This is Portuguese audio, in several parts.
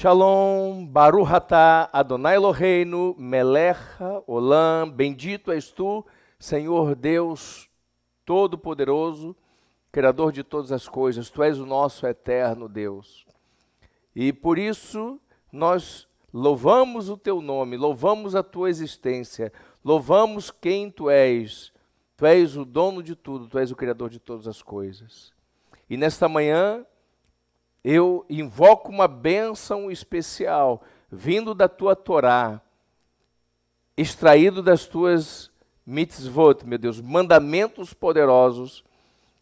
Shalom, Baruch atah, Adonai Eloheinu, Melecha, Olam, bendito és tu, Senhor Deus Todo-Poderoso, Criador de todas as coisas, tu és o nosso eterno Deus. E por isso nós louvamos o teu nome, louvamos a tua existência, louvamos quem tu és. Tu és o dono de tudo, tu és o Criador de todas as coisas. E nesta manhã eu invoco uma bênção especial, vindo da tua Torá, extraído das tuas mitzvot, meu Deus, mandamentos poderosos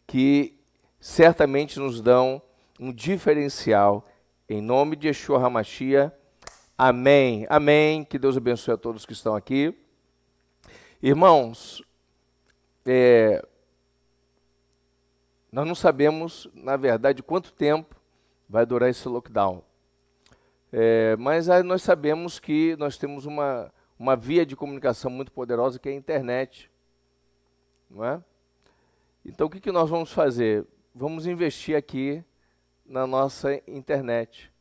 que certamente nos dão um diferencial. Em nome de Yeshua HaMashiach, amém. Amém. Que Deus abençoe a todos que estão aqui. Irmãos, é, nós não sabemos, na verdade, quanto tempo vai durar esse lockdown. É, mas nós sabemos que nós temos uma, uma via de comunicação muito poderosa que é a internet. Não é? Então o que, que nós vamos fazer? Vamos investir aqui na nossa internet.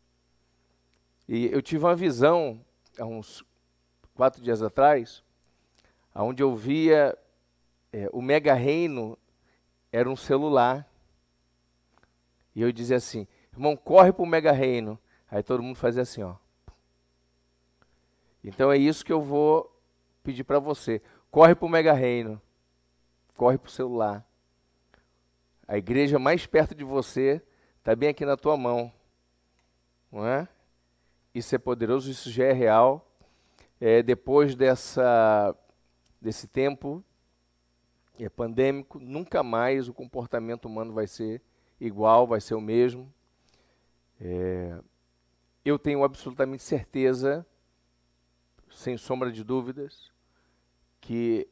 E eu tive uma visão há uns quatro dias atrás, onde eu via é, o mega reino era um celular. E eu dizia assim, irmão, corre para o mega reino. Aí todo mundo fazia assim, ó. Então é isso que eu vou pedir para você. Corre para o mega reino. Corre para o celular. A igreja mais perto de você está bem aqui na tua mão. Não é? Isso é poderoso, isso já é real. É, depois dessa, desse tempo é pandêmico, nunca mais o comportamento humano vai ser igual, vai ser o mesmo. É, eu tenho absolutamente certeza, sem sombra de dúvidas, que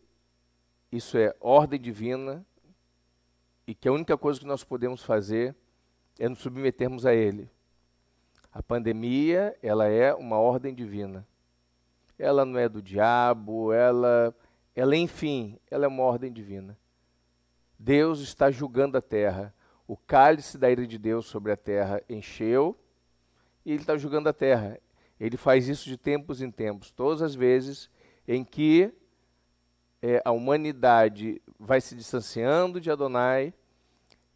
isso é ordem divina, e que a única coisa que nós podemos fazer é nos submetermos a ele. A pandemia, ela é uma ordem divina. Ela não é do diabo, ela, ela enfim, ela é uma ordem divina. Deus está julgando a terra. O cálice da ira de Deus sobre a terra encheu e ele está julgando a terra. Ele faz isso de tempos em tempos, todas as vezes em que é, a humanidade vai se distanciando de Adonai,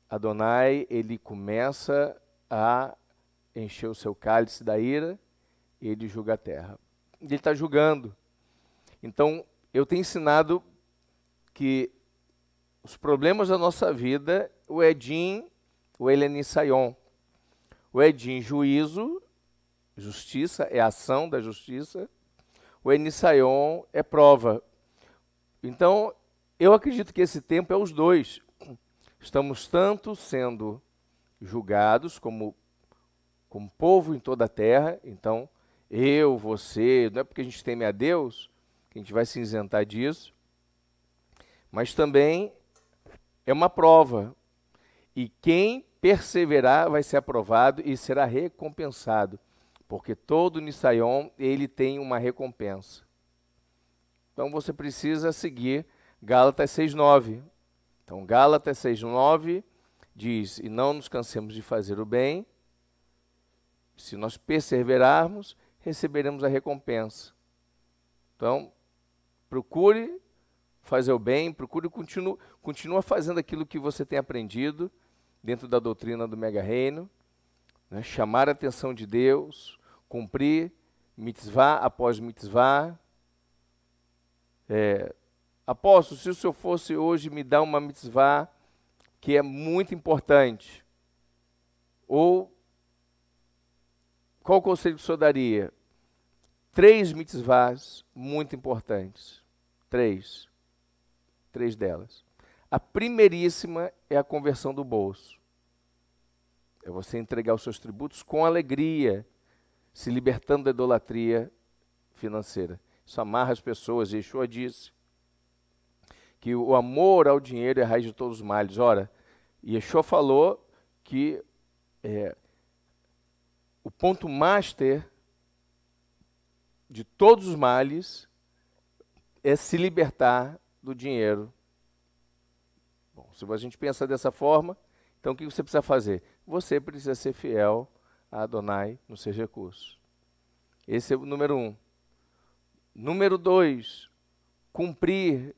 Adonai ele começa a encher o seu cálice da ira e ele julga a terra. Ele está julgando. Então, eu tenho ensinado que os problemas da nossa vida, o Edim, o Elenisaion. O Edim, juízo, justiça, é ação da justiça. O Enisaion é prova. Então, eu acredito que esse tempo é os dois. Estamos tanto sendo julgados como, como povo em toda a terra, então eu, você, não é porque a gente teme a Deus que a gente vai se isentar disso, mas também é uma prova. E quem perseverar vai ser aprovado e será recompensado, porque todo Nisaion ele tem uma recompensa. Então você precisa seguir Gálatas 6,9. Então, Gálatas 6,9 diz: E não nos cansemos de fazer o bem, se nós perseverarmos, receberemos a recompensa. Então, procure fazer o bem, procure continua, continua fazendo aquilo que você tem aprendido dentro da doutrina do mega reino, né? chamar a atenção de Deus, cumprir mitzvah após mitzvah, é, Apóstolo, se o senhor fosse hoje me dar uma mitzvah que é muito importante, ou qual conselho que o senhor daria? Três mitzvahs muito importantes. Três. Três delas. A primeiríssima é a conversão do bolso. É você entregar os seus tributos com alegria, se libertando da idolatria financeira. Isso amarra as pessoas. Yeshua disse que o amor ao dinheiro é a raiz de todos os males. Ora, Yeshua falou que é, o ponto master de todos os males é se libertar do dinheiro. Bom, se a gente pensa dessa forma, então o que você precisa fazer? Você precisa ser fiel a Adonai nos seus recursos. Esse é o número um. Número dois, cumprir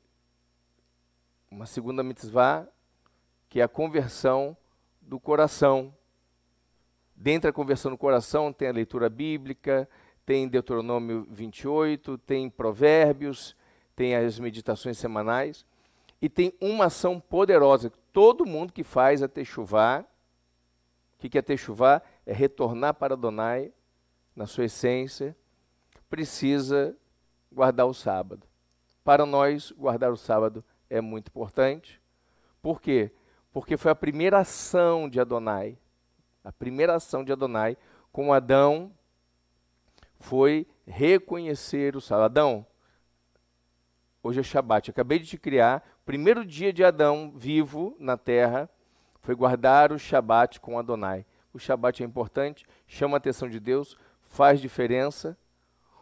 uma segunda mitzvah, que é a conversão do coração. Dentre a conversão do coração tem a leitura bíblica, tem Deuteronômio 28, tem Provérbios, tem as meditações semanais e tem uma ação poderosa todo mundo que faz é techuvá. O que é techuvá? É retornar para Adonai na sua essência, precisa guardar o sábado. Para nós, guardar o sábado é muito importante. Por quê? Porque foi a primeira ação de Adonai. A primeira ação de Adonai com Adão foi reconhecer o sábado. Adão, hoje é Shabat. acabei de te criar. Primeiro dia de Adão vivo na terra foi guardar o Shabat com Adonai. O Shabat é importante, chama a atenção de Deus, faz diferença.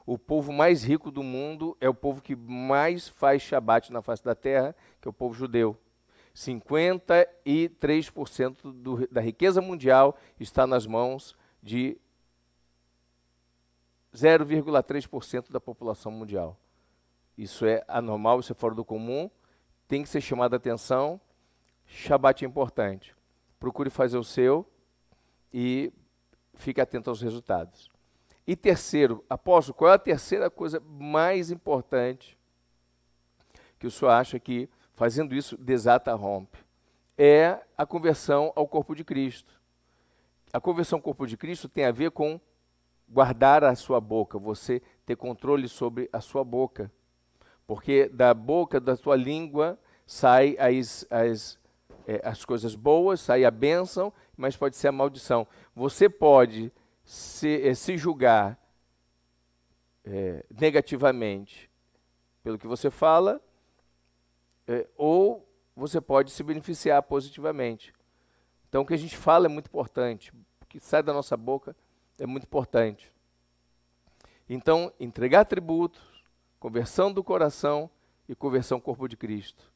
O povo mais rico do mundo é o povo que mais faz Shabat na face da terra, que é o povo judeu. 53% do, da riqueza mundial está nas mãos de 0,3% da população mundial. Isso é anormal, isso é fora do comum, tem que ser chamado a atenção. Shabat é importante. Procure fazer o seu e fique atento aos resultados. E terceiro, apóstolo, qual é a terceira coisa mais importante que o senhor acha que fazendo isso desata rompe? É a conversão ao corpo de Cristo. A conversão ao corpo de Cristo tem a ver com guardar a sua boca, você ter controle sobre a sua boca. Porque da boca, da sua língua, sai as, as, é, as coisas boas, sai a bênção, mas pode ser a maldição. Você pode se, é, se julgar é, negativamente pelo que você fala, é, ou você pode se beneficiar positivamente. Então, o que a gente fala é muito importante. O que sai da nossa boca é muito importante. Então, entregar tributos, conversão do coração e conversão corpo de Cristo.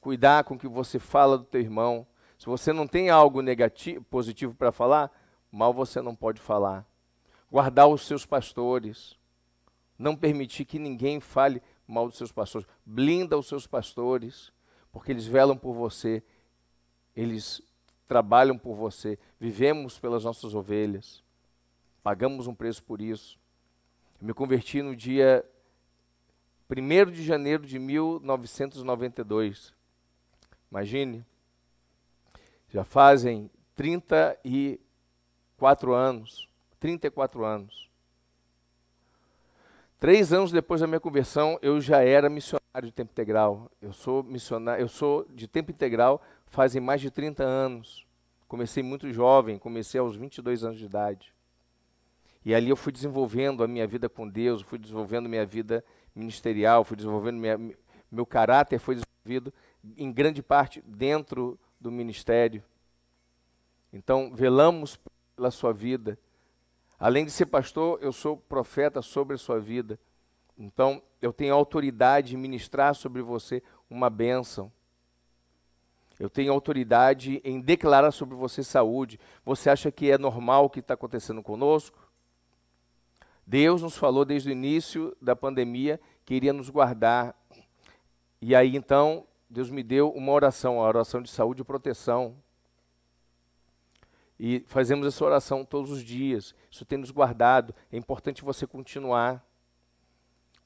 Cuidar com o que você fala do teu irmão. Se você não tem algo negativo, positivo para falar, mal você não pode falar. Guardar os seus pastores. Não permitir que ninguém fale mal dos seus pastores. Blinda os seus pastores, porque eles velam por você. Eles trabalham por você. Vivemos pelas nossas ovelhas. Pagamos um preço por isso. Eu me converti no dia 1 de janeiro de 1992. Imagine, já fazem 34 anos. 34 anos. Três anos depois da minha conversão, eu já era missionário de tempo integral. Eu sou missionário, eu sou de tempo integral fazem mais de 30 anos. Comecei muito jovem, comecei aos 22 anos de idade. E ali eu fui desenvolvendo a minha vida com Deus, fui desenvolvendo minha vida ministerial, fui desenvolvendo minha, meu caráter, foi desenvolvido em grande parte dentro do ministério. Então, velamos pela sua vida. Além de ser pastor, eu sou profeta sobre a sua vida. Então, eu tenho autoridade de ministrar sobre você uma bênção. Eu tenho autoridade em declarar sobre você saúde. Você acha que é normal o que está acontecendo conosco? Deus nos falou desde o início da pandemia que iria nos guardar. E aí então, Deus me deu uma oração, a oração de saúde e proteção. E fazemos essa oração todos os dias. Isso tem nos guardado. É importante você continuar.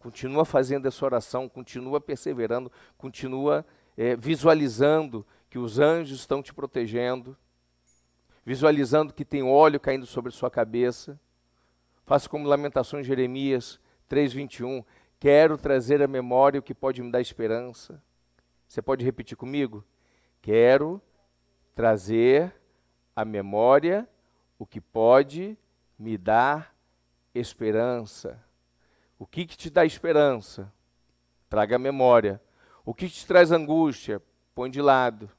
Continua fazendo essa oração, continua perseverando, continua é, visualizando que os anjos estão te protegendo, visualizando que tem óleo caindo sobre sua cabeça. Faça como Lamentações Jeremias 3:21, quero trazer à memória o que pode me dar esperança. Você pode repetir comigo? Quero trazer à memória o que pode me dar esperança. O que, que te dá esperança? Traga a memória. O que te traz angústia? Põe de lado.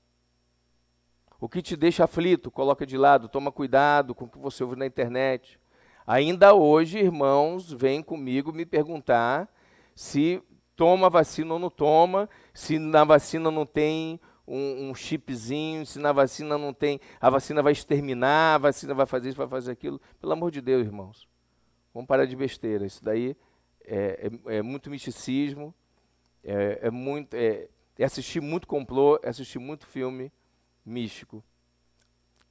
O que te deixa aflito? Coloca de lado. Toma cuidado com o que você ouve na internet. Ainda hoje, irmãos, vêm comigo me perguntar se toma vacina ou não toma, se na vacina não tem um, um, chipzinho, se na vacina não tem, a vacina vai exterminar, a vacina vai fazer isso, vai fazer aquilo. Pelo amor de Deus, irmãos. Vamos parar de besteira. Isso daí é, é, é muito misticismo, é, é muito, é, é, assistir muito complô, é assistir muito filme místico.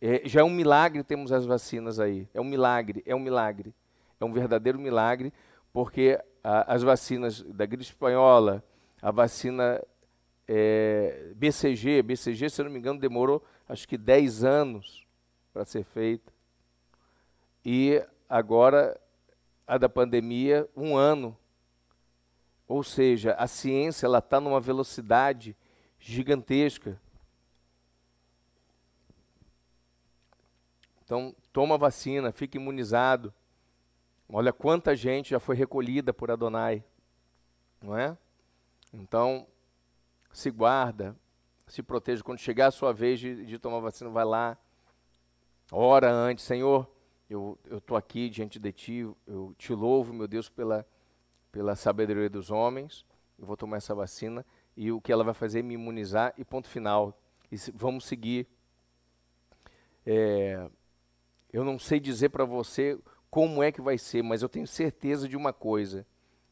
É, já é um milagre termos as vacinas aí. É um milagre, é um milagre. É um verdadeiro milagre, porque as vacinas da gripe espanhola, a vacina é, BCG, BCG, se eu não me engano, demorou acho que 10 anos para ser feita. E agora, a da pandemia, um ano. Ou seja, a ciência ela está numa velocidade gigantesca. Então, toma vacina, fica imunizado. Olha quanta gente já foi recolhida por Adonai, não é? Então, se guarda, se proteja. Quando chegar a sua vez de, de tomar vacina, vai lá, ora antes, Senhor, eu estou aqui diante de Ti, eu te louvo, meu Deus, pela, pela sabedoria dos homens, eu vou tomar essa vacina e o que ela vai fazer é me imunizar e ponto final. E se, vamos seguir. É, eu não sei dizer para você como é que vai ser, mas eu tenho certeza de uma coisa.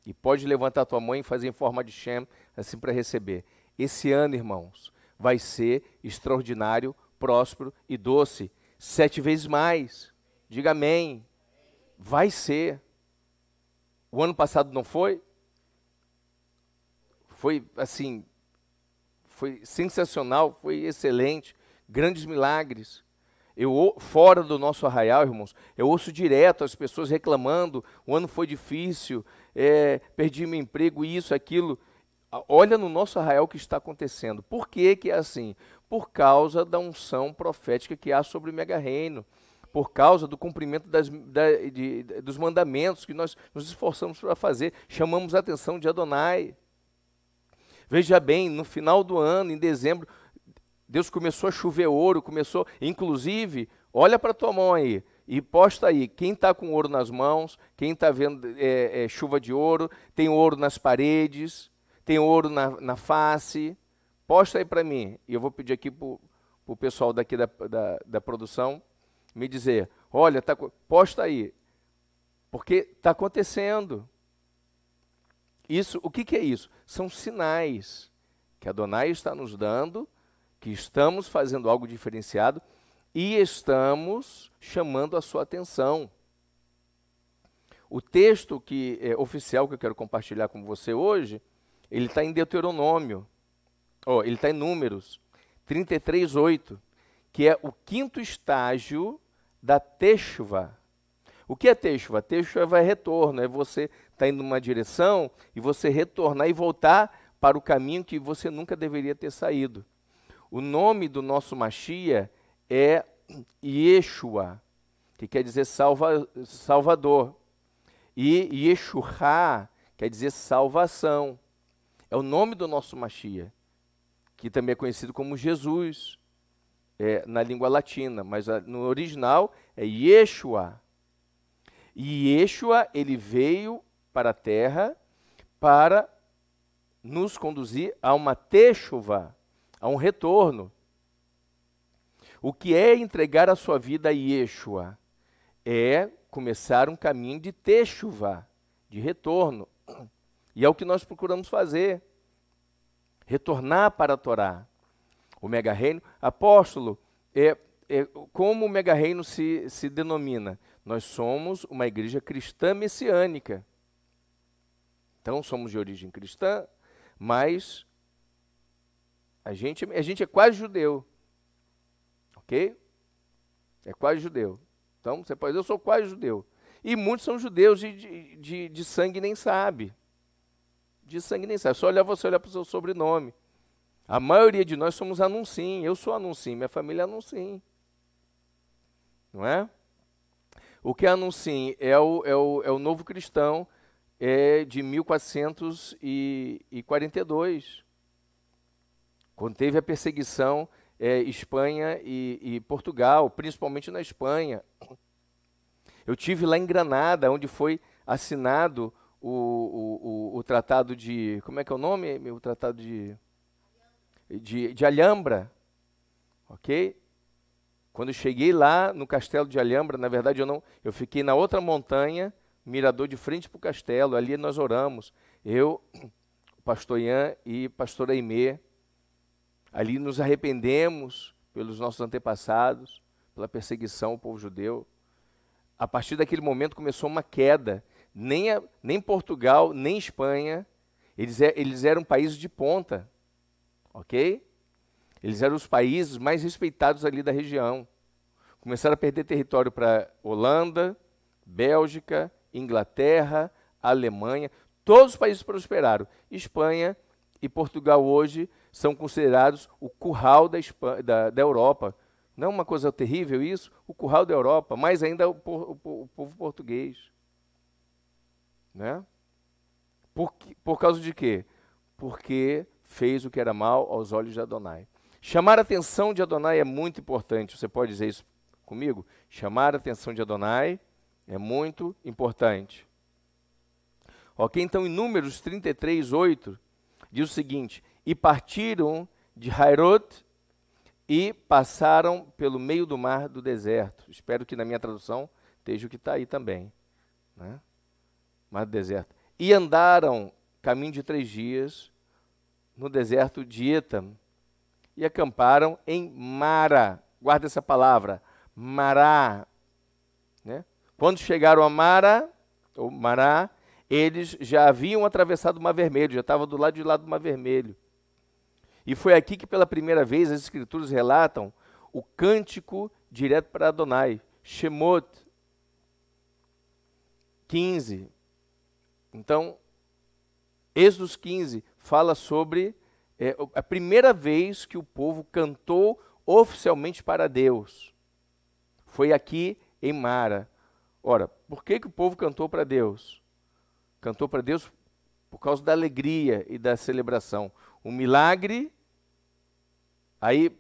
E pode levantar tua mãe e fazer em forma de Shem, assim para receber. Esse ano, irmãos, vai ser extraordinário, próspero e doce, sete vezes mais. Diga amém. Vai ser. O ano passado não foi? Foi assim, foi sensacional, foi excelente, grandes milagres. Eu, fora do nosso arraial, irmãos, eu ouço direto as pessoas reclamando: o ano foi difícil, é, perdi meu emprego, isso, aquilo. Olha no nosso arraial o que está acontecendo. Por que, que é assim? Por causa da unção profética que há sobre o mega reino. Por causa do cumprimento das, da, de, dos mandamentos que nós nos esforçamos para fazer. Chamamos a atenção de Adonai. Veja bem, no final do ano, em dezembro, Deus começou a chover ouro, começou, inclusive, olha para tua mão aí e posta aí, quem está com ouro nas mãos, quem está vendo é, é, chuva de ouro, tem ouro nas paredes, tem ouro na, na face. Posta aí para mim. E eu vou pedir aqui para o pessoal daqui da, da, da, produção me dizer: olha, tá, posta aí. Porque está acontecendo. Isso, o que, que é isso? São sinais que a Donai está nos dando, que estamos fazendo algo diferenciado e estamos chamando a sua atenção. O texto que é oficial que eu quero compartilhar com você hoje ele está em Deuteronômio, oh, ele está em Números 33, 8, que é o quinto estágio da Teshuvah. O que é Teshuvah? Teshuvah é retorno, é você estar tá indo numa direção e você retornar e voltar para o caminho que você nunca deveria ter saído. O nome do nosso Machia é Yeshua, que quer dizer salva, Salvador. E Yeshua quer dizer salvação. É o nome do nosso Machia, que também é conhecido como Jesus é, na língua latina, mas a, no original é Yeshua. E Yeshua, ele veio para a terra para nos conduzir a uma techuva, a um retorno. O que é entregar a sua vida a Yeshua? É começar um caminho de techuva, de retorno. E é o que nós procuramos fazer. Retornar para a Torá. O mega reino, apóstolo, é, é, como o mega reino se, se denomina? Nós somos uma igreja cristã messiânica. Então somos de origem cristã, mas a gente, a gente é quase judeu. Ok? É quase judeu. Então você pode dizer, eu sou quase judeu. E muitos são judeus de, de, de, de sangue nem sabe de sangue nem sai. Só olhar você olhar para o seu sobrenome. A maioria de nós somos anuncim. Eu sou anuncim, minha família é anuncim. Não é? O que é anuncim? É o, é o, é o novo cristão é de 1442. Quando teve a perseguição é, Espanha e, e Portugal, principalmente na Espanha. Eu tive lá em Granada, onde foi assinado o, o, o, tratado de. Como é que é o nome? O tratado de. De, de Alhambra. Ok? Quando cheguei lá no castelo de Alhambra, na verdade eu não. Eu fiquei na outra montanha, mirador de frente para o castelo. Ali nós oramos. Eu, o pastor Ian e pastor Aimee. Ali nos arrependemos pelos nossos antepassados, pela perseguição ao povo judeu. A partir daquele momento começou uma queda. Nem, a, nem Portugal, nem Espanha, eles, é, eles eram países de ponta, ok? Eles eram os países mais respeitados ali da região. Começaram a perder território para Holanda, Bélgica, Inglaterra, Alemanha. Todos os países prosperaram. Espanha e Portugal hoje são considerados o curral da, Espanha, da, da Europa. Não é uma coisa terrível isso? O curral da Europa, mais ainda o, o, o povo português. Né? Por, por causa de quê? Porque fez o que era mal aos olhos de Adonai. Chamar a atenção de Adonai é muito importante. Você pode dizer isso comigo? Chamar a atenção de Adonai é muito importante. Ok, então em Números 33, 8, diz o seguinte: E partiram de Hairot e passaram pelo meio do mar do deserto. Espero que na minha tradução esteja o que está aí também. Né? Mar do deserto. E andaram caminho de três dias no deserto de Etam e acamparam em Mara. Guarda essa palavra, Mará. Né? Quando chegaram a Mara, ou Mará, eles já haviam atravessado o Mar Vermelho, já estavam do lado de lá do Mar Vermelho. E foi aqui que pela primeira vez as escrituras relatam o cântico direto para Adonai, Shemot 15. Então, Êxodo 15 fala sobre é, a primeira vez que o povo cantou oficialmente para Deus. Foi aqui em Mara. Ora, por que, que o povo cantou para Deus? Cantou para Deus por causa da alegria e da celebração. O milagre, aí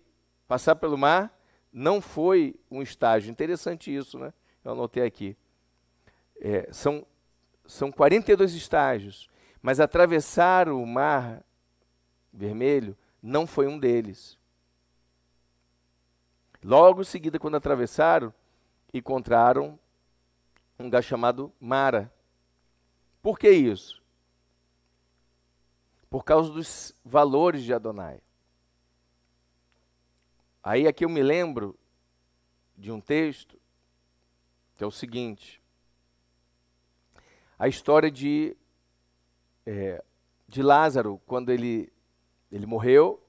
passar pelo mar, não foi um estágio. Interessante isso, né? Eu anotei aqui. É, são, são 42 estágios, mas atravessar o mar vermelho não foi um deles. Logo em seguida, quando atravessaram, encontraram um lugar chamado Mara. Por que isso? Por causa dos valores de Adonai. Aí aqui eu me lembro de um texto que é o seguinte: a história de, é, de Lázaro, quando ele, ele morreu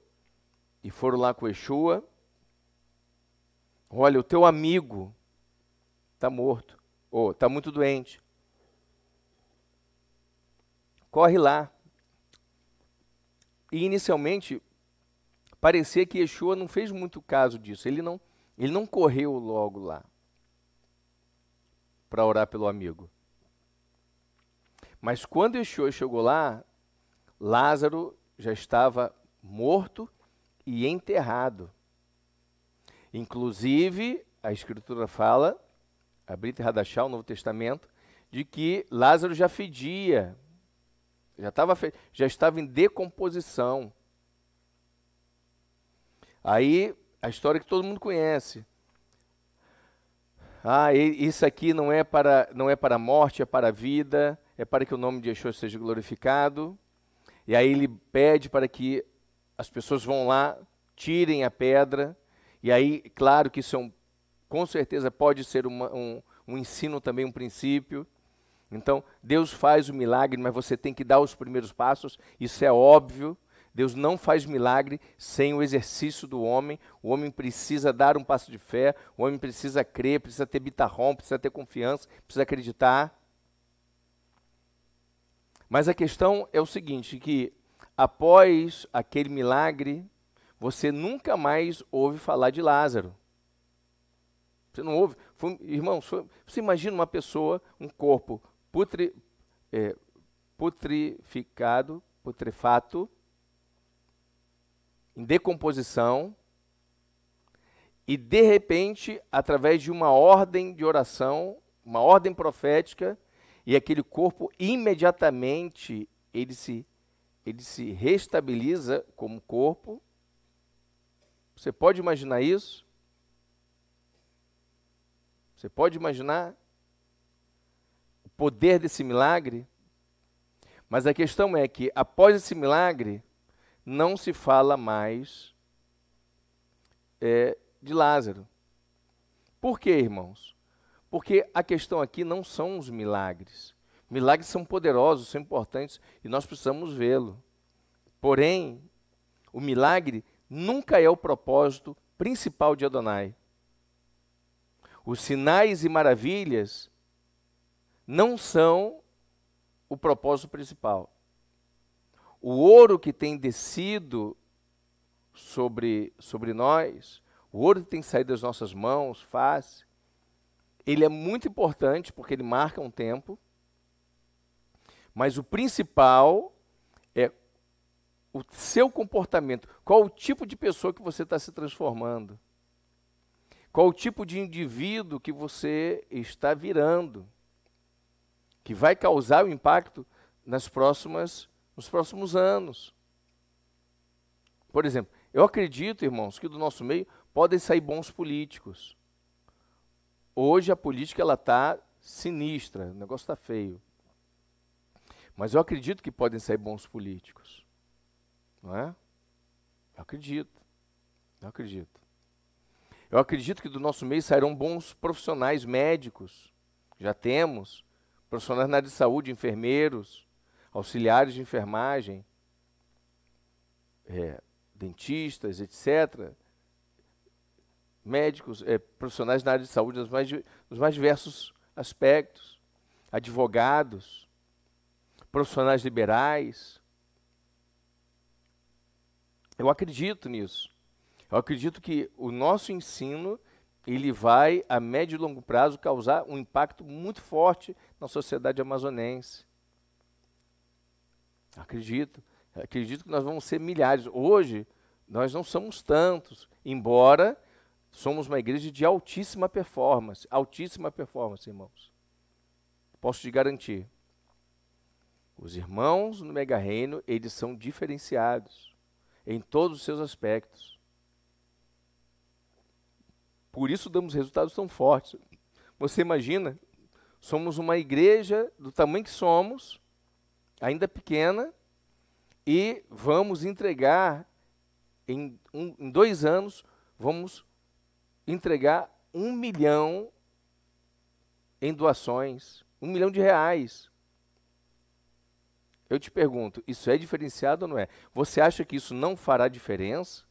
e foram lá com Yeshua. Olha, o teu amigo está morto ou está muito doente. Corre lá. E inicialmente parecia que Yeshua não fez muito caso disso. Ele não, ele não correu logo lá para orar pelo amigo. Mas quando Yeshua chegou lá, Lázaro já estava morto e enterrado. Inclusive, a Escritura fala a Brita Radachal, o Novo Testamento, de que Lázaro já fedia, já, tava, já estava em decomposição. Aí, a história que todo mundo conhece. Ah, isso aqui não é para não é para a morte, é para a vida, é para que o nome de Yeshua seja glorificado. E aí ele pede para que as pessoas vão lá, tirem a pedra. E aí, claro que isso é um com certeza pode ser uma, um, um ensino também, um princípio. Então, Deus faz o milagre, mas você tem que dar os primeiros passos, isso é óbvio. Deus não faz milagre sem o exercício do homem. O homem precisa dar um passo de fé, o homem precisa crer, precisa ter bitarrom, precisa ter confiança, precisa acreditar. Mas a questão é o seguinte, que após aquele milagre, você nunca mais ouve falar de Lázaro. Você não ouve? Foi, irmãos, foi, você imagina uma pessoa, um corpo putri, é, putrificado, putrefato, em decomposição, e de repente, através de uma ordem de oração, uma ordem profética, e aquele corpo imediatamente ele se ele se restabiliza como corpo. Você pode imaginar isso? Você pode imaginar? Poder desse milagre, mas a questão é que após esse milagre, não se fala mais é, de Lázaro. Por quê, irmãos? Porque a questão aqui não são os milagres. Milagres são poderosos, são importantes e nós precisamos vê-lo. Porém, o milagre nunca é o propósito principal de Adonai. Os sinais e maravilhas não são o propósito principal. O ouro que tem descido sobre, sobre nós, o ouro que tem saído das nossas mãos, face, ele é muito importante porque ele marca um tempo, mas o principal é o seu comportamento. Qual o tipo de pessoa que você está se transformando? Qual o tipo de indivíduo que você está virando? Que vai causar o impacto nas próximas, nos próximos anos. Por exemplo, eu acredito, irmãos, que do nosso meio podem sair bons políticos. Hoje a política ela está sinistra, o negócio está feio. Mas eu acredito que podem sair bons políticos. Não é? Eu acredito. Eu acredito. Eu acredito que do nosso meio sairão bons profissionais médicos. Já temos profissionais na área de saúde, enfermeiros, auxiliares de enfermagem, é, dentistas, etc médicos, é, profissionais na área de saúde nos mais, nos mais diversos aspectos, advogados, profissionais liberais. Eu acredito nisso. Eu acredito que o nosso ensino ele vai, a médio e longo prazo, causar um impacto muito forte na sociedade amazonense. Acredito. Acredito que nós vamos ser milhares. Hoje, nós não somos tantos, embora Somos uma igreja de altíssima performance, altíssima performance, irmãos. Posso te garantir. Os irmãos no Mega Reino, eles são diferenciados em todos os seus aspectos. Por isso damos resultados tão fortes. Você imagina, somos uma igreja do tamanho que somos, ainda pequena, e vamos entregar em, um, em dois anos, vamos entregar um milhão em doações, um milhão de reais. Eu te pergunto, isso é diferenciado ou não é? Você acha que isso não fará diferença?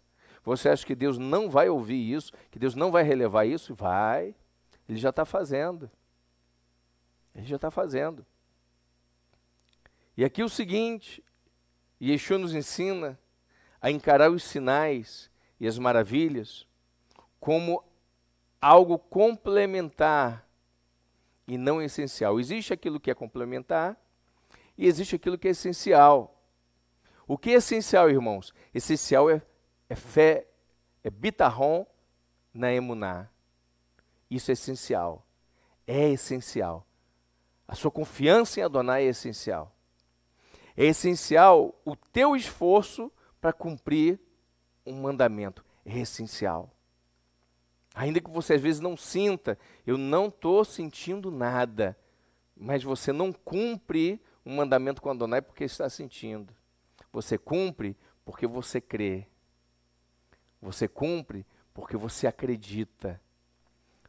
Você acha que Deus não vai ouvir isso? Que Deus não vai relevar isso? Vai. Ele já está fazendo. Ele já está fazendo. E aqui o seguinte, Yeshua nos ensina a encarar os sinais e as maravilhas como algo complementar e não essencial. Existe aquilo que é complementar e existe aquilo que é essencial. O que é essencial, irmãos? Essencial é, é fé, é bitarrom na emuná. Isso é essencial. É essencial. A sua confiança em Adonai é essencial. É essencial o teu esforço para cumprir um mandamento. É essencial. Ainda que você às vezes não sinta, eu não estou sentindo nada, mas você não cumpre um mandamento com Adonai porque está sentindo. Você cumpre porque você crê. Você cumpre porque você acredita.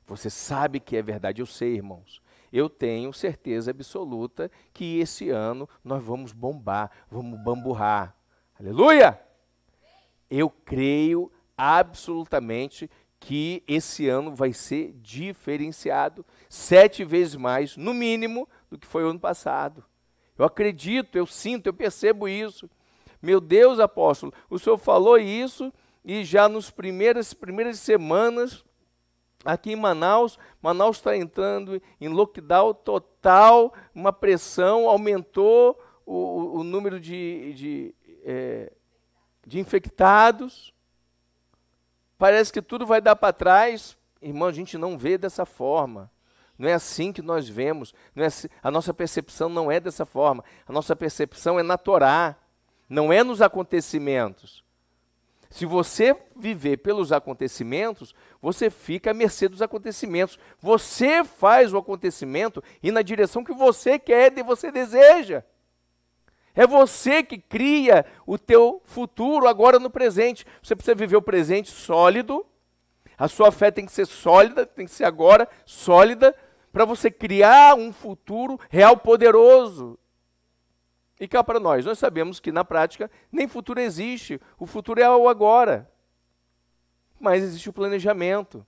Você sabe que é verdade. Eu sei, irmãos. Eu tenho certeza absoluta que esse ano nós vamos bombar, vamos bamburrar. Aleluia! Eu creio absolutamente que esse ano vai ser diferenciado sete vezes mais, no mínimo, do que foi o ano passado. Eu acredito, eu sinto, eu percebo isso. Meu Deus, apóstolo, o senhor falou isso e já nas primeiras, primeiras semanas, aqui em Manaus, Manaus está entrando em lockdown total, uma pressão, aumentou o, o número de, de, é, de infectados. Parece que tudo vai dar para trás. Irmão, a gente não vê dessa forma. Não é assim que nós vemos. É assim, a nossa percepção não é dessa forma. A nossa percepção é na Torá, não é nos acontecimentos. Se você viver pelos acontecimentos, você fica à mercê dos acontecimentos. Você faz o acontecimento e na direção que você quer e você deseja. É você que cria o teu futuro agora no presente. Você precisa viver o presente sólido. A sua fé tem que ser sólida, tem que ser agora sólida, para você criar um futuro real poderoso. E cá para nós, nós sabemos que na prática nem futuro existe, o futuro é o agora. Mas existe o planejamento.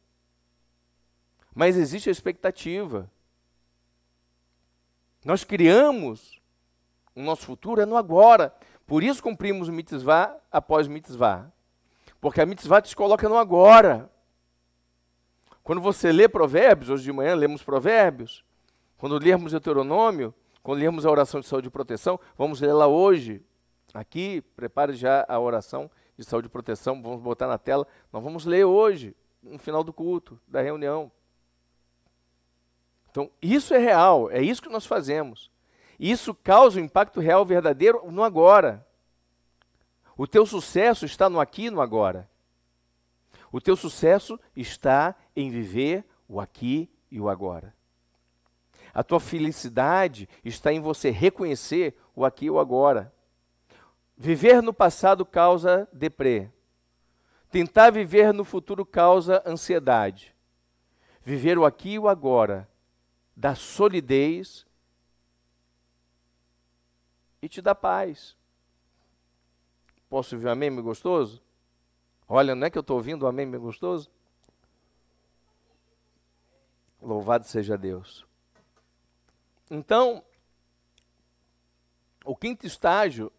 Mas existe a expectativa. Nós criamos o nosso futuro é no agora. Por isso cumprimos o mitzvah após o mitzvah. Porque a mitzvah te coloca no agora. Quando você lê provérbios, hoje de manhã lemos provérbios, quando lermos Deuteronômio, quando lermos a oração de saúde e proteção, vamos lá hoje. Aqui, prepare já a oração de saúde e proteção, vamos botar na tela. Nós vamos ler hoje, no final do culto, da reunião. Então, isso é real, é isso que nós fazemos. Isso causa um impacto real verdadeiro no agora. O teu sucesso está no aqui e no agora. O teu sucesso está em viver o aqui e o agora. A tua felicidade está em você reconhecer o aqui e o agora. Viver no passado causa deprê. Tentar viver no futuro causa ansiedade. Viver o aqui e o agora dá solidez e te dá paz. Posso ouvir um amém, meu gostoso? Olha, não é que eu estou ouvindo um amém, meu gostoso? Louvado seja Deus. Então, o quinto estágio,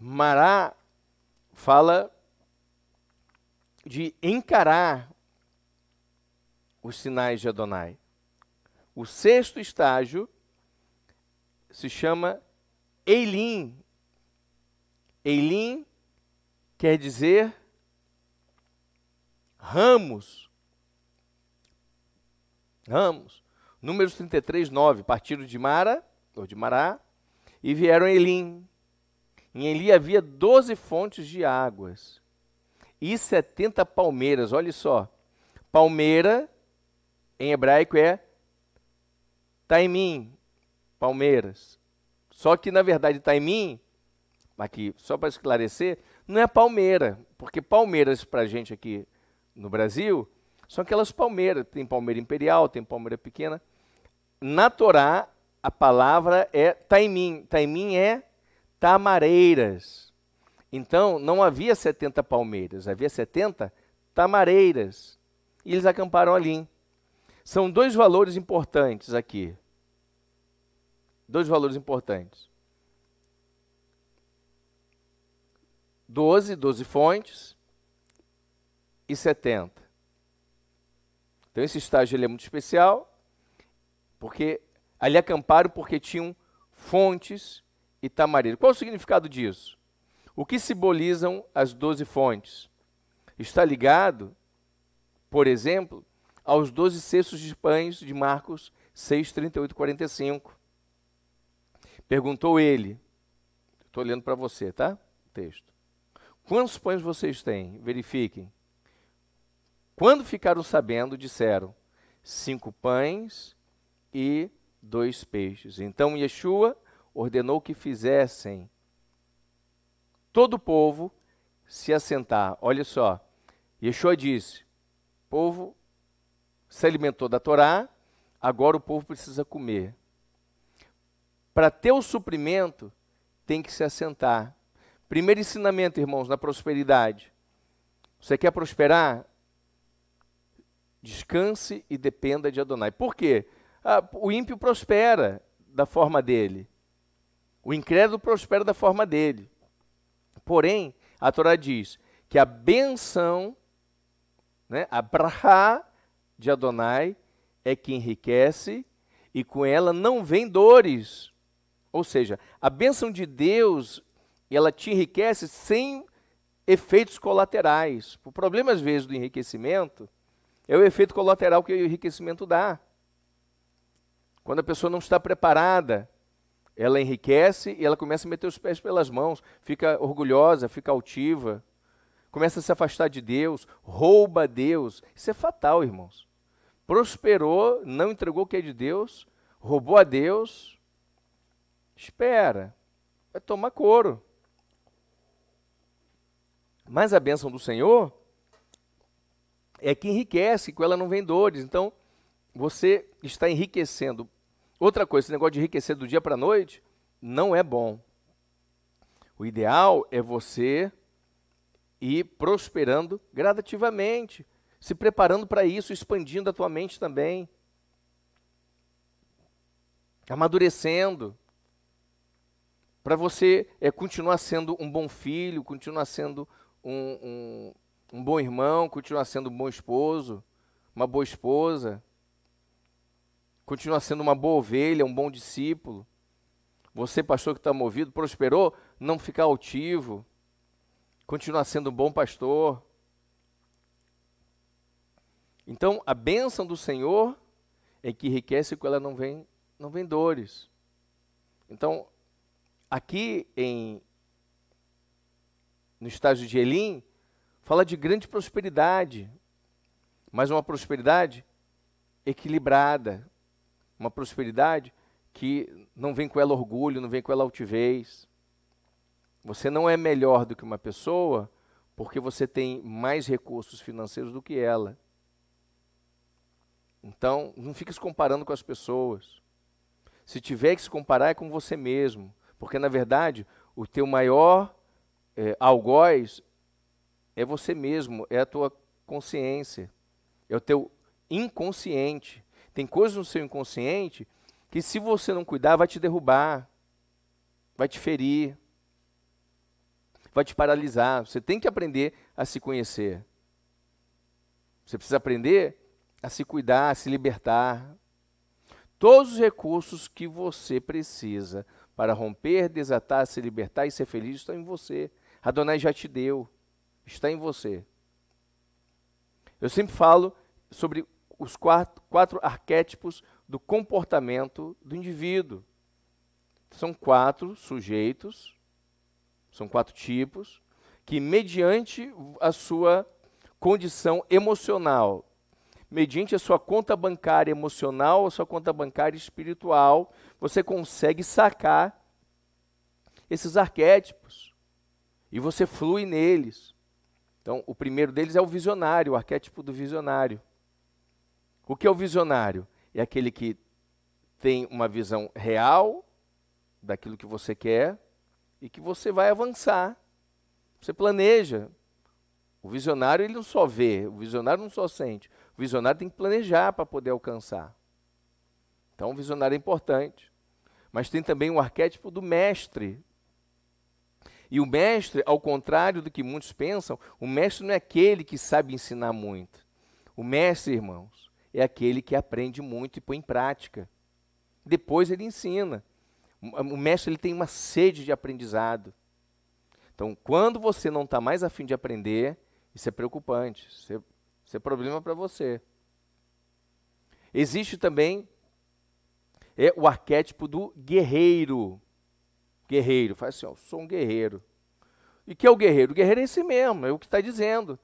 Mará, fala de encarar os sinais de Adonai. O sexto estágio se chama Eilim. Eilim quer dizer ramos. Ramos. Números 33, 9. Partiram de Mara, ou de Mará, e vieram a Elim. Em Eli havia doze fontes de águas e setenta palmeiras. Olha só. Palmeira, em hebraico, é taimim, palmeiras. Só que, na verdade, taimim, aqui, só para esclarecer, não é palmeira, porque palmeiras para a gente aqui no Brasil são aquelas palmeiras. Tem palmeira imperial, tem palmeira pequena na Torá, a palavra é taimim. Taimim é tamareiras. Então, não havia 70 palmeiras, havia 70 tamareiras. E eles acamparam ali. São dois valores importantes aqui. Dois valores importantes. 12, 12 fontes e 70. Então, esse estágio é muito especial. Porque ali acamparam porque tinham fontes e tamareiro. Qual o significado disso? O que simbolizam as doze fontes? Está ligado, por exemplo, aos doze cestos de pães de Marcos 6, 38 45. Perguntou ele, estou lendo para você, tá? Texto. Quantos pães vocês têm? Verifiquem. Quando ficaram sabendo, disseram: cinco pães e dois peixes. Então Yeshua ordenou que fizessem todo o povo se assentar. Olha só, Yeshua disse: o povo se alimentou da Torá, agora o povo precisa comer. Para ter o suprimento, tem que se assentar. Primeiro ensinamento, irmãos, na prosperidade. Você quer prosperar? Descanse e dependa de Adonai. Por quê? Ah, o ímpio prospera da forma dele. O incrédulo prospera da forma dele. Porém, a Torá diz que a benção, né, a brahá de Adonai é que enriquece e com ela não vem dores. Ou seja, a bênção de Deus, ela te enriquece sem efeitos colaterais. O problema, às vezes, do enriquecimento é o efeito colateral que o enriquecimento dá. Quando a pessoa não está preparada, ela enriquece e ela começa a meter os pés pelas mãos, fica orgulhosa, fica altiva. começa a se afastar de Deus, rouba Deus. Isso é fatal, irmãos. Prosperou, não entregou o que é de Deus, roubou a Deus. Espera, vai tomar couro. Mas a bênção do Senhor é que enriquece, com ela não vem dores. Então, você está enriquecendo. Outra coisa, esse negócio de enriquecer do dia para a noite não é bom. O ideal é você ir prosperando gradativamente, se preparando para isso, expandindo a tua mente também, amadurecendo, para você é, continuar sendo um bom filho, continuar sendo um, um, um bom irmão, continuar sendo um bom esposo, uma boa esposa, continuar sendo uma boa ovelha, um bom discípulo. Você, pastor que está movido, prosperou, não ficar altivo, continuar sendo um bom pastor. Então, a bênção do Senhor é que enriquece quando ela não vem, não vem dores. Então, aqui em no estágio de Elim, fala de grande prosperidade, mas uma prosperidade equilibrada, uma prosperidade que não vem com ela orgulho, não vem com ela altivez. Você não é melhor do que uma pessoa porque você tem mais recursos financeiros do que ela. Então, não fique se comparando com as pessoas. Se tiver que se comparar, é com você mesmo. Porque, na verdade, o teu maior é, algoz é você mesmo, é a tua consciência, é o teu inconsciente. Tem coisas no seu inconsciente que, se você não cuidar, vai te derrubar, vai te ferir, vai te paralisar. Você tem que aprender a se conhecer. Você precisa aprender a se cuidar, a se libertar. Todos os recursos que você precisa para romper, desatar, se libertar e ser feliz estão em você. Adonai já te deu, está em você. Eu sempre falo sobre os quatro, quatro arquétipos do comportamento do indivíduo. São quatro sujeitos, são quatro tipos, que, mediante a sua condição emocional, mediante a sua conta bancária emocional, a sua conta bancária espiritual, você consegue sacar esses arquétipos e você flui neles. Então, o primeiro deles é o visionário, o arquétipo do visionário. O que é o visionário? É aquele que tem uma visão real daquilo que você quer e que você vai avançar. Você planeja. O visionário ele não só vê, o visionário não só sente. O visionário tem que planejar para poder alcançar. Então, o visionário é importante. Mas tem também o arquétipo do mestre, e o mestre, ao contrário do que muitos pensam, o mestre não é aquele que sabe ensinar muito. O mestre, irmãos, é aquele que aprende muito e põe em prática. Depois ele ensina. O mestre ele tem uma sede de aprendizado. Então, quando você não está mais afim de aprender, isso é preocupante. Isso é, isso é problema para você. Existe também é, o arquétipo do guerreiro. Guerreiro, faz assim, ó, sou um guerreiro. E que é o guerreiro? O guerreiro é esse mesmo, é o que está dizendo.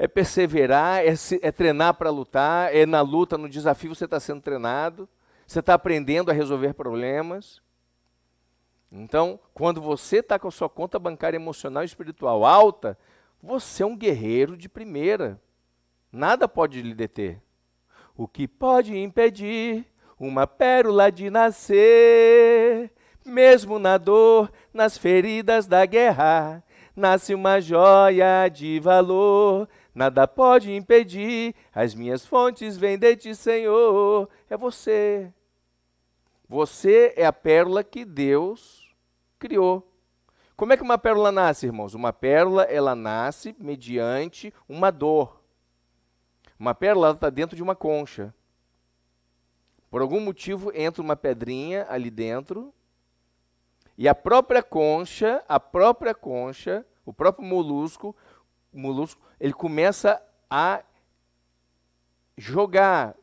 É perseverar, é, se, é treinar para lutar, é na luta, no desafio você está sendo treinado, você está aprendendo a resolver problemas. Então, quando você está com a sua conta bancária emocional e espiritual alta, você é um guerreiro de primeira. Nada pode lhe deter. O que pode impedir uma pérola de nascer mesmo na dor, nas feridas da guerra, nasce uma joia de valor. Nada pode impedir, as minhas fontes vêm de ti, Senhor. É você. Você é a pérola que Deus criou. Como é que uma pérola nasce, irmãos? Uma pérola, ela nasce mediante uma dor. Uma pérola está dentro de uma concha. Por algum motivo entra uma pedrinha ali dentro e a própria concha, a própria concha, o próprio molusco, molusco, ele começa a jogar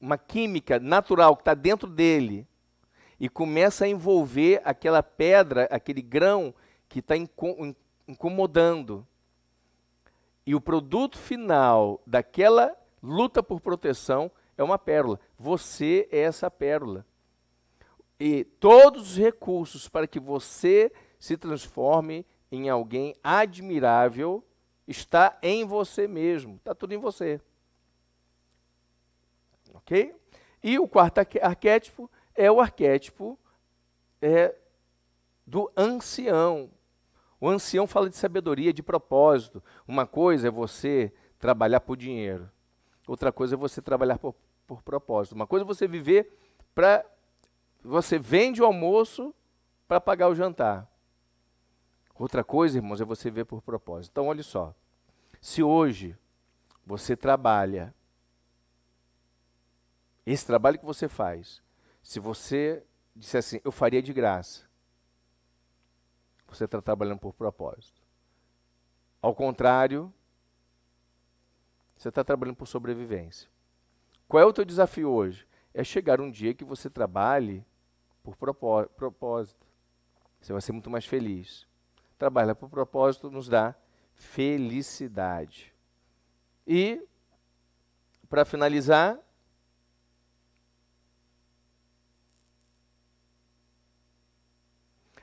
uma química natural que está dentro dele e começa a envolver aquela pedra, aquele grão que está incomodando. E o produto final daquela luta por proteção é uma pérola. Você é essa pérola. E todos os recursos para que você se transforme em alguém admirável está em você mesmo. Está tudo em você. Ok? E o quarto arquétipo é o arquétipo é, do ancião. O ancião fala de sabedoria, de propósito. Uma coisa é você trabalhar por dinheiro, outra coisa é você trabalhar por, por propósito. Uma coisa é você viver para. Você vende o almoço para pagar o jantar. Outra coisa, irmãos, é você ver por propósito. Então, olha só. Se hoje você trabalha, esse trabalho que você faz, se você disser assim, eu faria de graça, você está trabalhando por propósito. Ao contrário, você está trabalhando por sobrevivência. Qual é o teu desafio hoje? É chegar um dia que você trabalhe por propósito. Você vai ser muito mais feliz. Trabalhar por propósito nos dá felicidade. E, para finalizar,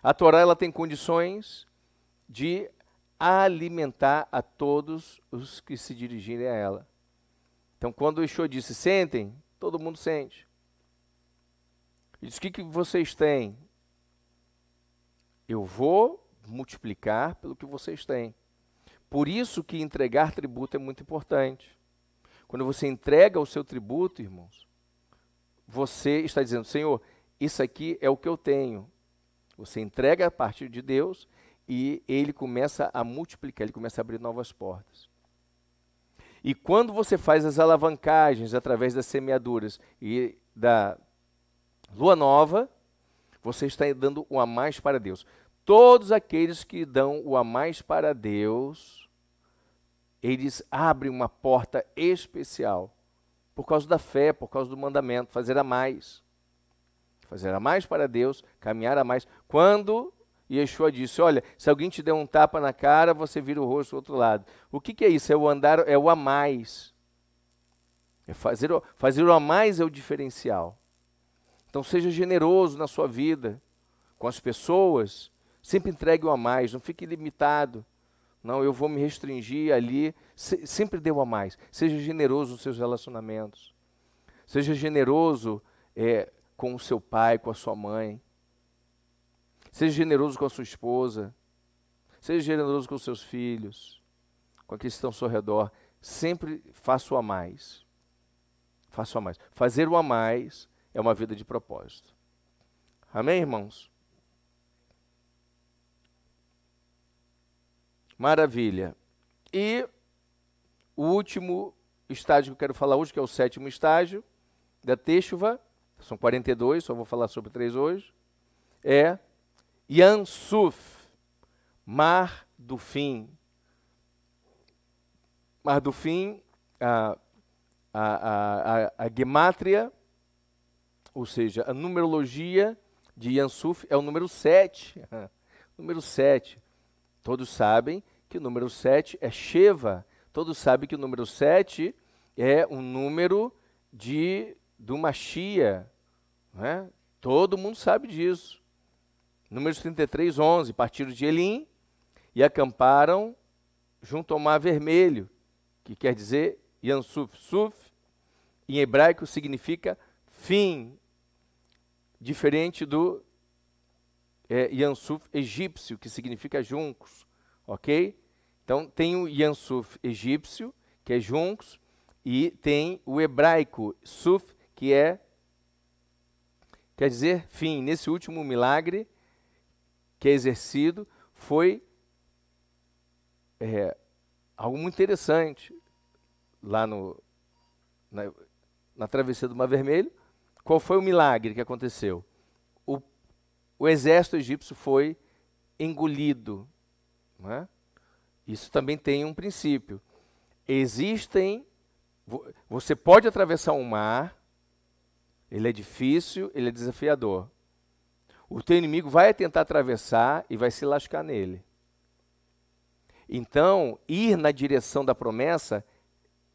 A Torá ela tem condições de alimentar a todos os que se dirigirem a ela. Então, quando o Yeshua disse, sentem, todo mundo sente. Ele disse, o que, que vocês têm? Eu vou multiplicar pelo que vocês têm. Por isso que entregar tributo é muito importante. Quando você entrega o seu tributo, irmãos, você está dizendo, Senhor, isso aqui é o que eu tenho. Você entrega a partir de Deus e ele começa a multiplicar, ele começa a abrir novas portas. E quando você faz as alavancagens através das semeaduras e da lua nova, você está dando o a mais para Deus. Todos aqueles que dão o a mais para Deus, eles abrem uma porta especial por causa da fé, por causa do mandamento, fazer a mais fazer a mais para Deus, caminhar a mais. Quando Yeshua disse: Olha, se alguém te der um tapa na cara, você vira o rosto do outro lado. O que, que é isso? É o andar, é o a mais. É fazer, fazer o a mais é o diferencial. Então seja generoso na sua vida com as pessoas. Sempre entregue o a mais, não fique limitado. Não, eu vou me restringir ali. Se, sempre dê o a mais. Seja generoso nos seus relacionamentos. Seja generoso é, com o seu pai, com a sua mãe. Seja generoso com a sua esposa. Seja generoso com os seus filhos, com aqueles que estão ao seu redor. Sempre faça o a mais. Faça o a mais. Fazer o a mais é uma vida de propósito. Amém, irmãos? Maravilha. E o último estágio que eu quero falar hoje, que é o sétimo estágio da Teixuva, são 42, só vou falar sobre três hoje, é Yansuf, Mar do Fim. Mar do Fim, a, a, a, a gemátria, ou seja, a numerologia de Yansuf é o número 7. número 7. Todos sabem que o número 7 é Sheva. Todos sabem que o número 7 é um número de do Machia. Né? Todo mundo sabe disso. Números 33, 11. Partiram de Elim e acamparam junto ao Mar Vermelho, que quer dizer Yansuf. Suf, em hebraico, significa fim, diferente do é, Yansuf egípcio, que significa juncos. Ok? Então, tem o Yansuf egípcio, que é juncos, e tem o hebraico Suf, que é, quer dizer, fim. Nesse último milagre que é exercido, foi é, algo muito interessante lá no, na, na travessia do Mar Vermelho. Qual foi o milagre que aconteceu? O, exército egípcio foi engolido. É? Isso também tem um princípio. Existem você pode atravessar um mar, ele é difícil, ele é desafiador. O teu inimigo vai tentar atravessar e vai se lascar nele. Então, ir na direção da promessa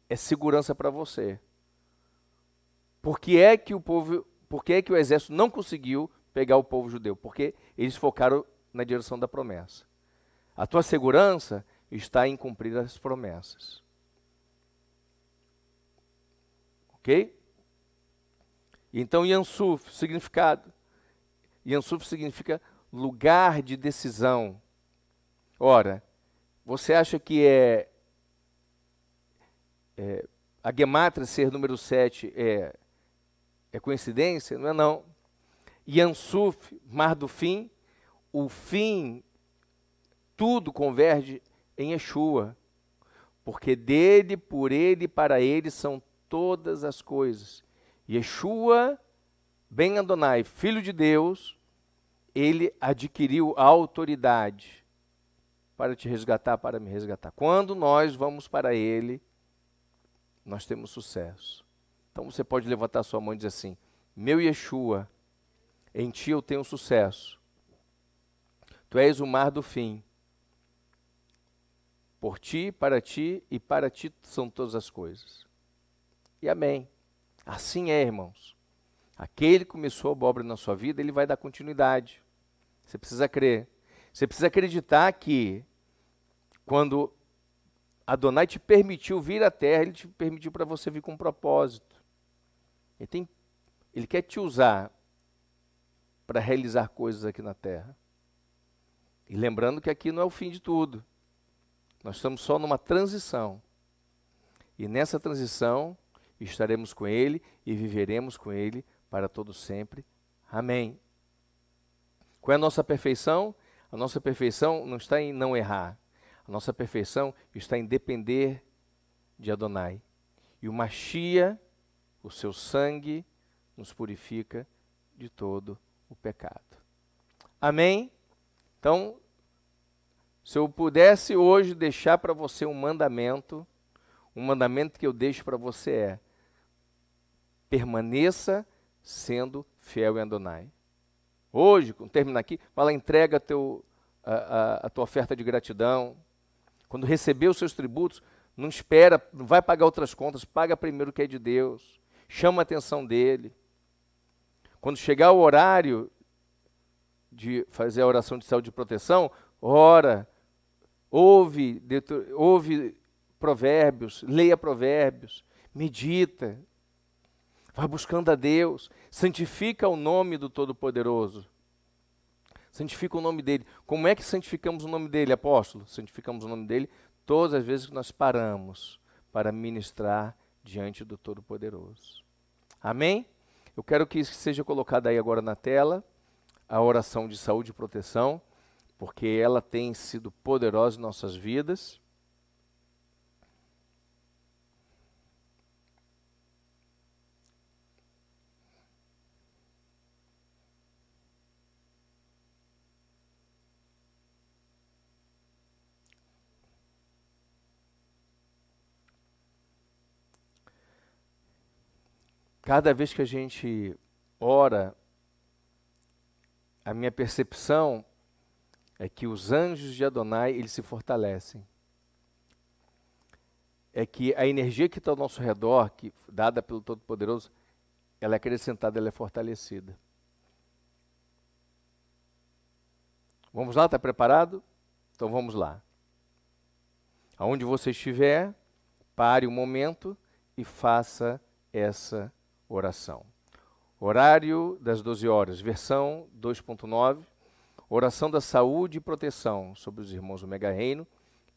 é segurança para você. Por que é que o povo, por que é que o exército não conseguiu pegar o povo judeu? Porque eles focaram na direção da promessa. A tua segurança está em cumprir as promessas. Ok? Então, Yansuf, significado. Yansuf significa lugar de decisão. Ora, você acha que é, é a Gematra ser número 7 é, é coincidência? Não é não. Yansuf, mar do fim, o fim, tudo converge em Yeshua. Porque dele, por ele, para ele são todas as coisas. Yeshua, Ben Adonai, Filho de Deus, ele adquiriu a autoridade para te resgatar, para me resgatar. Quando nós vamos para ele, nós temos sucesso. Então você pode levantar sua mão e dizer assim: Meu Yeshua, em ti eu tenho sucesso. Tu és o mar do fim. Por ti, para ti e para ti são todas as coisas. E amém. Assim é, irmãos. Aquele que começou a obra na sua vida, ele vai dar continuidade. Você precisa crer. Você precisa acreditar que quando Adonai te permitiu vir à terra, ele te permitiu para você vir com um propósito. Ele, tem, ele quer te usar para realizar coisas aqui na terra. E lembrando que aqui não é o fim de tudo. Nós estamos só numa transição. E nessa transição estaremos com Ele e viveremos com Ele para todo sempre. Amém. Qual é a nossa perfeição? A nossa perfeição não está em não errar. A nossa perfeição está em depender de Adonai. E o Machia, o seu sangue, nos purifica de todo o pecado. Amém? Então, se eu pudesse hoje deixar para você um mandamento, um mandamento que eu deixo para você é: permaneça sendo fiel em Adonai. Hoje, quando terminar aqui, fala, entrega teu, a, a, a, tua oferta de gratidão. Quando receber os seus tributos, não espera, não vai pagar outras contas, paga primeiro o que é de Deus. Chama a atenção dele. Quando chegar o horário de fazer a oração de saúde e proteção, ora, ouve, ouve provérbios, leia provérbios, medita, vai buscando a Deus, santifica o nome do Todo-Poderoso. Santifica o nome dele. Como é que santificamos o nome dele, apóstolo? Santificamos o nome dele todas as vezes que nós paramos para ministrar diante do Todo-Poderoso. Amém? Eu quero que seja colocado aí agora na tela, a oração de saúde e proteção, porque ela tem sido poderosa em nossas vidas. Cada vez que a gente ora, a minha percepção é que os anjos de Adonai, eles se fortalecem. É que a energia que está ao nosso redor, que dada pelo Todo-Poderoso, ela é acrescentada, ela é fortalecida. Vamos lá, está preparado? Então vamos lá. Aonde você estiver, pare um momento e faça essa oração. Horário das 12 horas, versão 2.9, oração da saúde e proteção sobre os irmãos do Mega Reino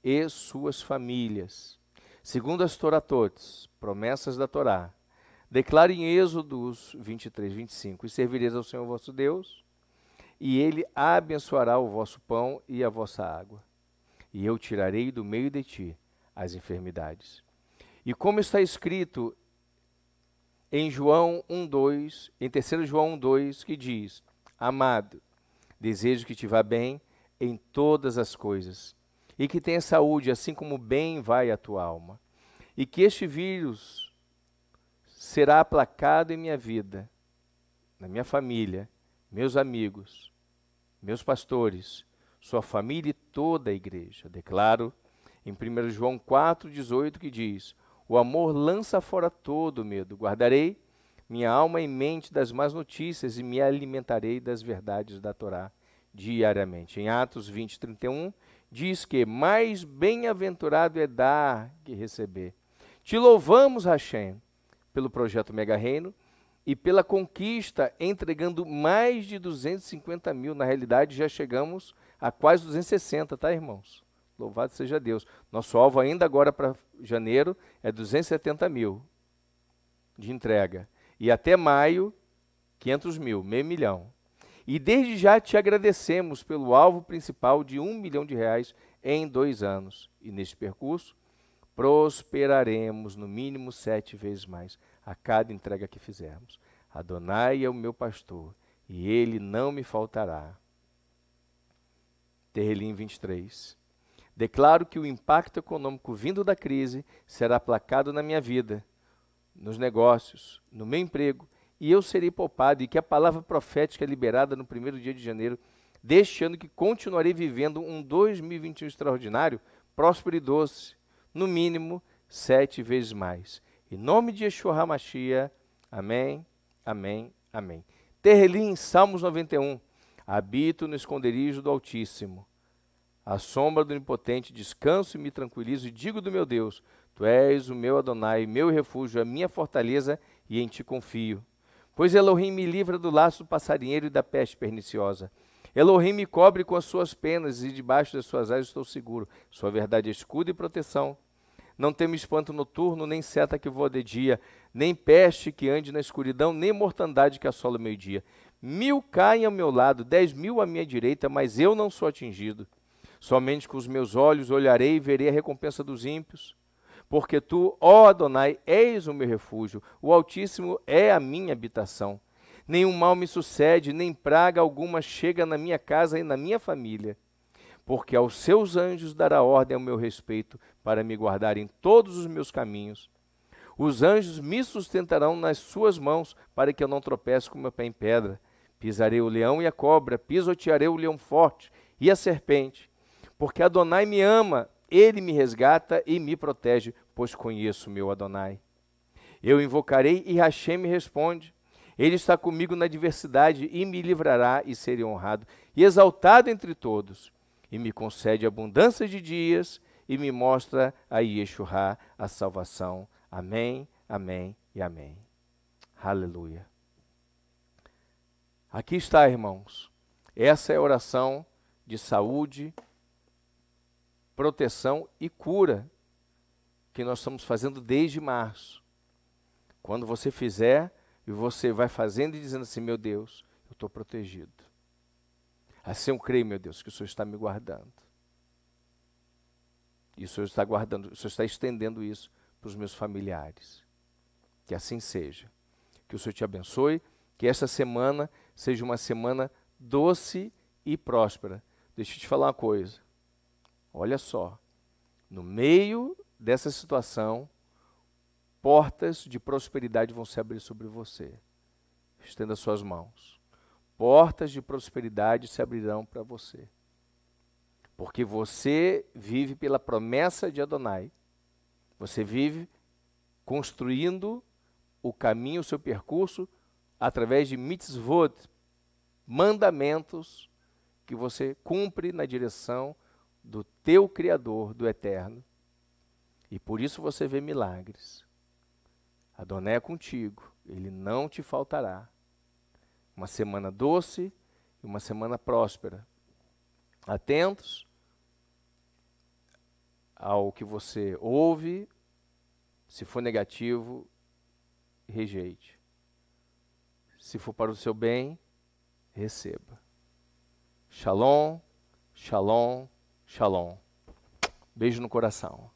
e suas famílias. Segundo as Toratotes, promessas da Torá, declare em Êxodos 23, 25, e servireis ao Senhor vosso Deus, e ele abençoará o vosso pão e a vossa água, e eu tirarei do meio de ti as enfermidades. E como está escrito em João 1:2, em 3 João 1:2, que diz: Amado, desejo que te vá bem em todas as coisas e que tenha saúde, assim como bem vai a tua alma. E que este vírus será aplacado em minha vida, na minha família, meus amigos, meus pastores, sua família e toda a igreja. Declaro em 1 João 4,18, que diz: O amor lança fora todo medo. Guardarei minha alma e mente das más notícias e me alimentarei das verdades da Torá diariamente. Em Atos 20, 31, diz que mais bem-aventurado é dar que receber. Te louvamos, Hashem, pelo projeto Mega Reino e pela conquista, entregando mais de 250 mil. Na realidade, já chegamos a quase 260, tá, irmãos? Louvado seja Deus. Nosso alvo ainda agora para janeiro é 270 mil de entrega. E até maio, 500 mil, meio milhão. E desde já te agradecemos pelo alvo principal de um milhão de reais em dois anos. E neste percurso, prosperaremos no mínimo sete vezes mais a cada entrega que fizermos. Adonai é o meu pastor, e ele não me faltará. Terrelim 23. Declaro que o impacto econômico vindo da crise será aplacado na minha vida, nos negócios, no meu emprego, e eu serei poupado, e que a palavra profética liberada no primeiro dia de janeiro deste ano que continuarei vivendo um 2021 extraordinário, próspero e doce, no mínimo sete vezes mais. Em nome de Yeshua HaMashiach, amém, amém, amém. Terrelim, Salmos 91. Habito no esconderijo do Altíssimo. À sombra do Onipotente descanso e me tranquilizo e digo do meu Deus, Tu és o meu Adonai, meu refúgio, a minha fortaleza e em Ti confio. Pois Elohim me livra do laço do passarinheiro e da peste perniciosa. Elohim me cobre com as suas penas e debaixo das suas asas estou seguro. Sua verdade é escudo e proteção. Não temo espanto noturno, nem seta que voa de dia, nem peste que ande na escuridão, nem mortandade que assola o meio-dia. Mil caem ao meu lado, dez mil à minha direita, mas eu não sou atingido. Somente com os meus olhos olharei e verei a recompensa dos ímpios. Porque tu, ó Adonai, és o meu refúgio, o Altíssimo é a minha habitação. Nenhum mal me sucede, nem praga alguma chega na minha casa e na minha família porque aos seus anjos dará ordem ao meu respeito para me guardar em todos os meus caminhos. Os anjos me sustentarão nas suas mãos para que eu não tropece com meu pé em pedra. Pisarei o leão e a cobra, pisotearei o leão forte e a serpente. Porque Adonai me ama, ele me resgata e me protege, pois conheço meu Adonai. Eu invocarei e Hashem me responde. Ele está comigo na adversidade e me livrará e serei honrado e exaltado entre todos e me concede abundância de dias e me mostra a Yeshua, a salvação. Amém, amém e amém. Aleluia. Aqui está, irmãos. Essa é a oração de saúde, proteção e cura que nós estamos fazendo desde março. Quando você fizer, e você vai fazendo e dizendo assim: Meu Deus, eu estou protegido. Assim eu creio, meu Deus, que o Senhor está me guardando. E o Senhor está guardando, o Senhor está estendendo isso para os meus familiares. Que assim seja. Que o Senhor te abençoe, que esta semana seja uma semana doce e próspera. Deixa eu te falar uma coisa. Olha só. No meio dessa situação, portas de prosperidade vão se abrir sobre você. Estenda suas mãos portas de prosperidade se abrirão para você. Porque você vive pela promessa de Adonai. Você vive construindo o caminho, o seu percurso, através de mitzvot, mandamentos que você cumpre na direção do teu Criador, do Eterno. E por isso você vê milagres. Adonai é contigo, ele não te faltará uma semana doce e uma semana próspera. Atentos ao que você ouve, se for negativo, rejeite. Se for para o seu bem, receba. Shalom, shalom, shalom. Beijo no coração.